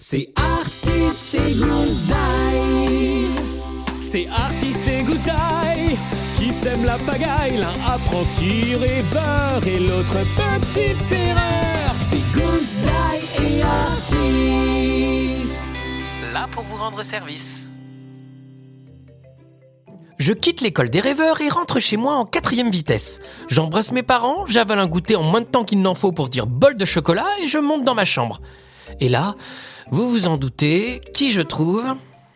C'est Artis et Goose Die. C'est Artis et Goose Die qui sèment la pagaille. L'un apprenti rêveur et l'autre petite erreur. C'est Goose Die et Artis. Là pour vous rendre service. Je quitte l'école des rêveurs et rentre chez moi en quatrième vitesse. J'embrasse mes parents, j'avale un goûter en moins de temps qu'il n'en faut pour dire bol de chocolat et je monte dans ma chambre. Et là, vous vous en doutez, qui je trouve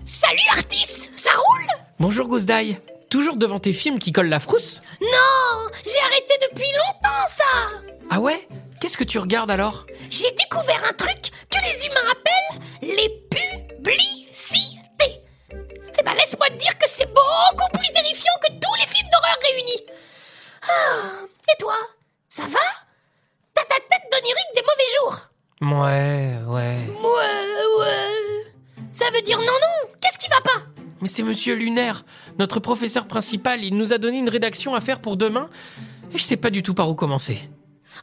Salut Artis, ça roule Bonjour Gousdaï. Toujours devant tes films qui collent la frousse Non, j'ai arrêté depuis longtemps ça Ah ouais Qu'est-ce que tu regardes alors J'ai découvert un truc que les humains appellent les publicités. Eh ben laisse-moi te dire que c'est beaucoup plus terrifiant que tous les films d'horreur réunis. Ah, et toi, ça va? Ouais, ouais. Ouais, ouais. Ça veut dire non, non. Qu'est-ce qui va pas? Mais c'est Monsieur Lunaire, notre professeur principal. Il nous a donné une rédaction à faire pour demain. Et je sais pas du tout par où commencer.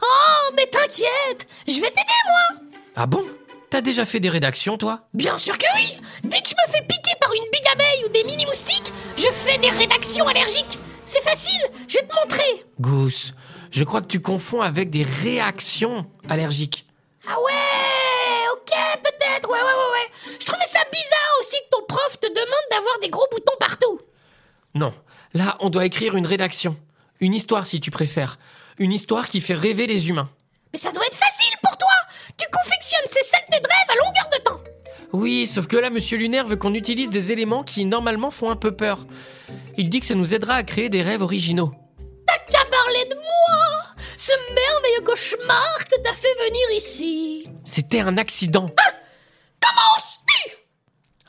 Oh, mais t'inquiète, je vais t'aider moi. Ah bon? T'as déjà fait des rédactions, toi? Bien sûr que oui. Dès que je me fais piquer par une big abeille ou des mini moustiques, je fais des rédactions allergiques. C'est facile, je vais te montrer. Gousse, je crois que tu confonds avec des réactions allergiques. Ah ouais, ok, peut-être, ouais, ouais, ouais, ouais. Je trouvais ça bizarre aussi que ton prof te demande d'avoir des gros boutons partout. Non, là, on doit écrire une rédaction. Une histoire, si tu préfères. Une histoire qui fait rêver les humains. Mais ça doit être facile pour toi. Tu confectionnes ces saletés de rêve à longueur de temps. Oui, sauf que là, Monsieur Lunaire veut qu'on utilise des éléments qui, normalement, font un peu peur. Il dit que ça nous aidera à créer des rêves originaux. Merveilleux cauchemar que t'as fait venir ici. C'était un accident. Comment oses-tu?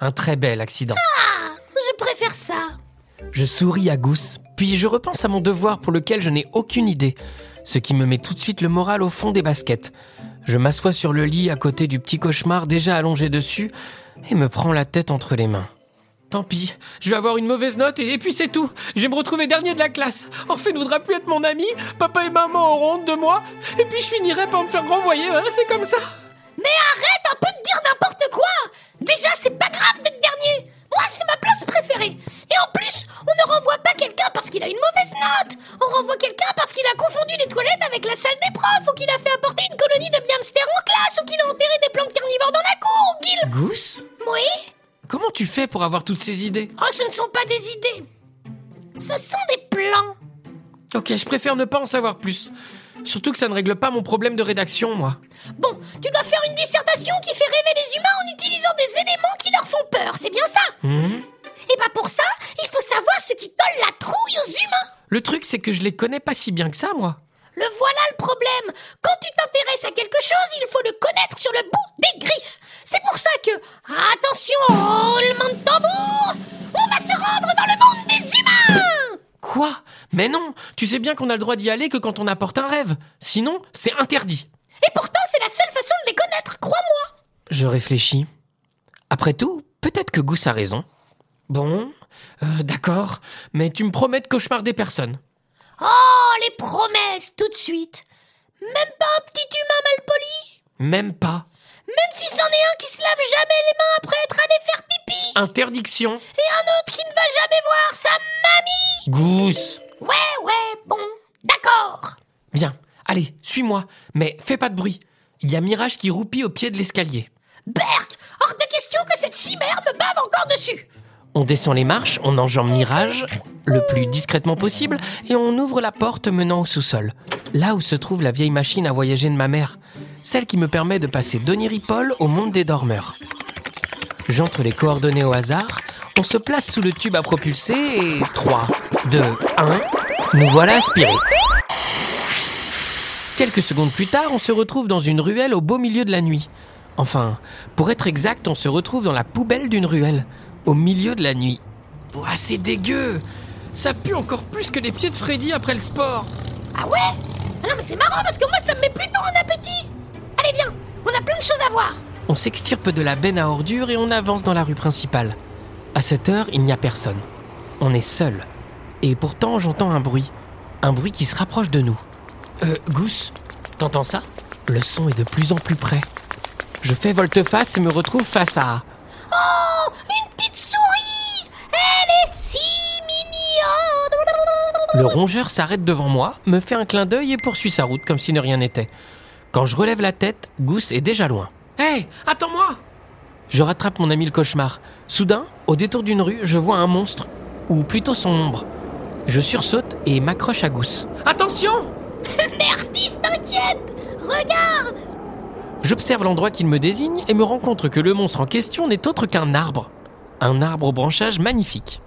Un très bel accident. Ah, je préfère ça. Je souris à Gousse, puis je repense à mon devoir pour lequel je n'ai aucune idée, ce qui me met tout de suite le moral au fond des baskets. Je m'assois sur le lit à côté du petit cauchemar déjà allongé dessus et me prends la tête entre les mains. Tant pis, je vais avoir une mauvaise note et, et puis c'est tout. Je vais me retrouver dernier de la classe. Orphée ne voudra plus être mon ami, papa et maman auront honte de moi, et puis je finirai par me faire renvoyer, hein, c'est comme ça. Mais arrête un peu de dire n'importe quoi. Déjà, c'est pas grave d'être dernier. Moi, c'est ma place préférée. Et en plus, on ne renvoie pas quelqu'un parce qu'il a une mauvaise note. On renvoie quelqu'un parce qu'il a confondu les toilettes avec la salle des profs Ou qu'il a fait apporter une colonie de hamsters en classe Ou qu'il a enterré des plantes carnivores dans la cour Ou qu'il... Gousse? Oui Comment tu fais pour avoir toutes ces idées? Oh, ce ne sont pas des idées Ce sont des plans Ok, je préfère ne pas en savoir plus. Surtout que ça ne règle pas mon problème de rédaction, moi. Bon, tu dois faire une dissertation qui fait rêver les humains en utilisant des éléments qui leur font peur, c'est bien ça? Mhm. Et bah pour ça, il faut savoir ce qui colle la trouille aux humains Le truc, c'est que je les connais pas si bien que ça, moi. Le voilà le problème. Quand tu t'intéresses à quelque chose, il faut le connaître sur le bout des griffes. C'est pour ça que, attention, Mais non Tu sais bien qu'on a le droit d'y aller que quand on apporte un rêve. Sinon, c'est interdit. Et pourtant, c'est la seule façon de les connaître, crois-moi. Je réfléchis. Après tout, peut-être que Gousse a raison. Bon, euh, d'accord, mais tu me promets de cauchemarder personne. Oh, les promesses, tout de suite. Même pas un petit humain mal poli Même pas. Même si c'en est un qui se lave jamais les mains après être allé faire pipi Interdiction. Et un autre qui ne va jamais voir sa mamie Gousse. Bien, allez, suis-moi, mais fais pas de bruit. Il y a Mirage qui roupit au pied de l'escalier. Berk, hors de question que cette chimère me bave encore dessus. On descend les marches, on enjambe Mirage le plus discrètement possible et on ouvre la porte menant au sous-sol. Là où se trouve la vieille machine à voyager de ma mère, celle qui me permet de passer d'Oniripol au monde des dormeurs. J'entre les coordonnées au hasard, on se place sous le tube à propulser et 3, 2, 1, nous voilà aspirés. Quelques secondes plus tard, on se retrouve dans une ruelle au beau milieu de la nuit. Enfin, pour être exact, on se retrouve dans la poubelle d'une ruelle, au milieu de la nuit. Ouah, c'est dégueu Ça pue encore plus que les pieds de Freddy après le sport Ah ouais? Ah non mais c'est marrant parce que moi ça me met plutôt en appétit. Allez viens, on a plein de choses à voir. On s'extirpe de la benne à ordures et on avance dans la rue principale. À cette heure, il n'y a personne. On est seul. Et pourtant, j'entends un bruit. Un bruit qui se rapproche de nous. Euh, Gousse, t'entends ça? Le son est de plus en plus près. Je fais volte-face et me retrouve face à... Oh, une petite souris Elle est si mignonne Le rongeur s'arrête devant moi, me fait un clin d'œil et poursuit sa route comme si ne rien n'était. Quand je relève la tête, Gousse est déjà loin. Hé, attends-moi Je rattrape mon ami le cauchemar. Soudain, au détour d'une rue, je vois un monstre, ou plutôt son ombre. Je sursaute et m'accroche à Gousse. Attention Merdis, t'inquiète Regarde J'observe l'endroit qu'il me désigne et me rends compte que le monstre en question n'est autre qu'un arbre. Un arbre au branchage magnifique.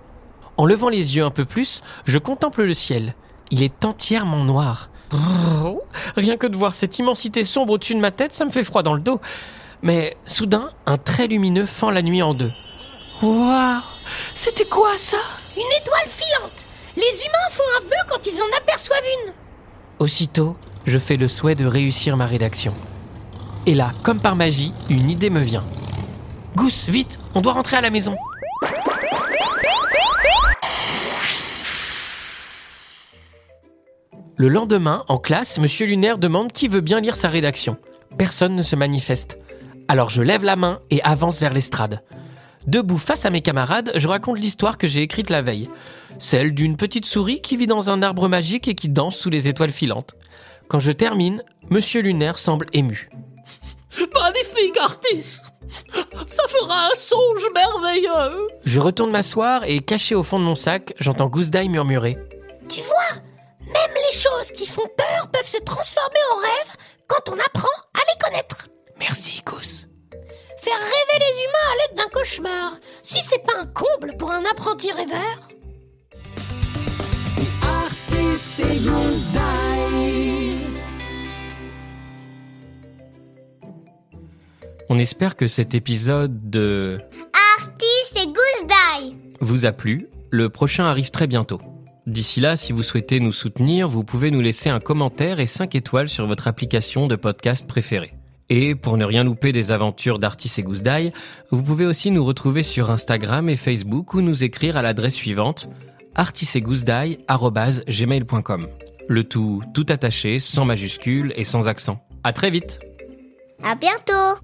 En levant les yeux un peu plus, je contemple le ciel. Il est entièrement noir. Brrr. Rien que de voir cette immensité sombre au-dessus de ma tête, ça me fait froid dans le dos. Mais soudain, un trait lumineux fend la nuit en deux. Waouh C'était quoi ça? Une étoile filante Les humains font un vœu quand ils en aperçoivent une Aussitôt, je fais le souhait de réussir ma rédaction. Et là, comme par magie, une idée me vient. Gousse, vite, on doit rentrer à la maison. Le lendemain, en classe, Monsieur Lunaire demande qui veut bien lire sa rédaction. Personne ne se manifeste. Alors je lève la main et avance vers l'estrade. Debout face à mes camarades, je raconte l'histoire que j'ai écrite la veille. Celle d'une petite souris qui vit dans un arbre magique et qui danse sous les étoiles filantes. Quand je termine, Monsieur Lunaire semble ému. Magnifique artiste Ça fera un songe merveilleux Je retourne m'asseoir et, caché au fond de mon sac, j'entends Gousse d'ail murmurer. Tu vois Même les choses qui font peur peuvent se transformer en rêves quand on apprend à les connaître. Merci, Gousse. Faire rêver les humains à l'aide d'un cauchemar, si c'est pas un comble pour un apprenti rêveur C'est. On espère que cet épisode de Artis et Goose Die vous a plu. Le prochain arrive très bientôt. D'ici là, si vous souhaitez nous soutenir, vous pouvez nous laisser un commentaire et 5 étoiles sur votre application de podcast préférée. Et pour ne rien louper des aventures d'Artis et Goose Die, vous pouvez aussi nous retrouver sur Instagram et Facebook ou nous écrire à l'adresse suivante artisetgoussedie@gmail.com. Le tout tout attaché, sans majuscule et sans accent. À très vite. À bientôt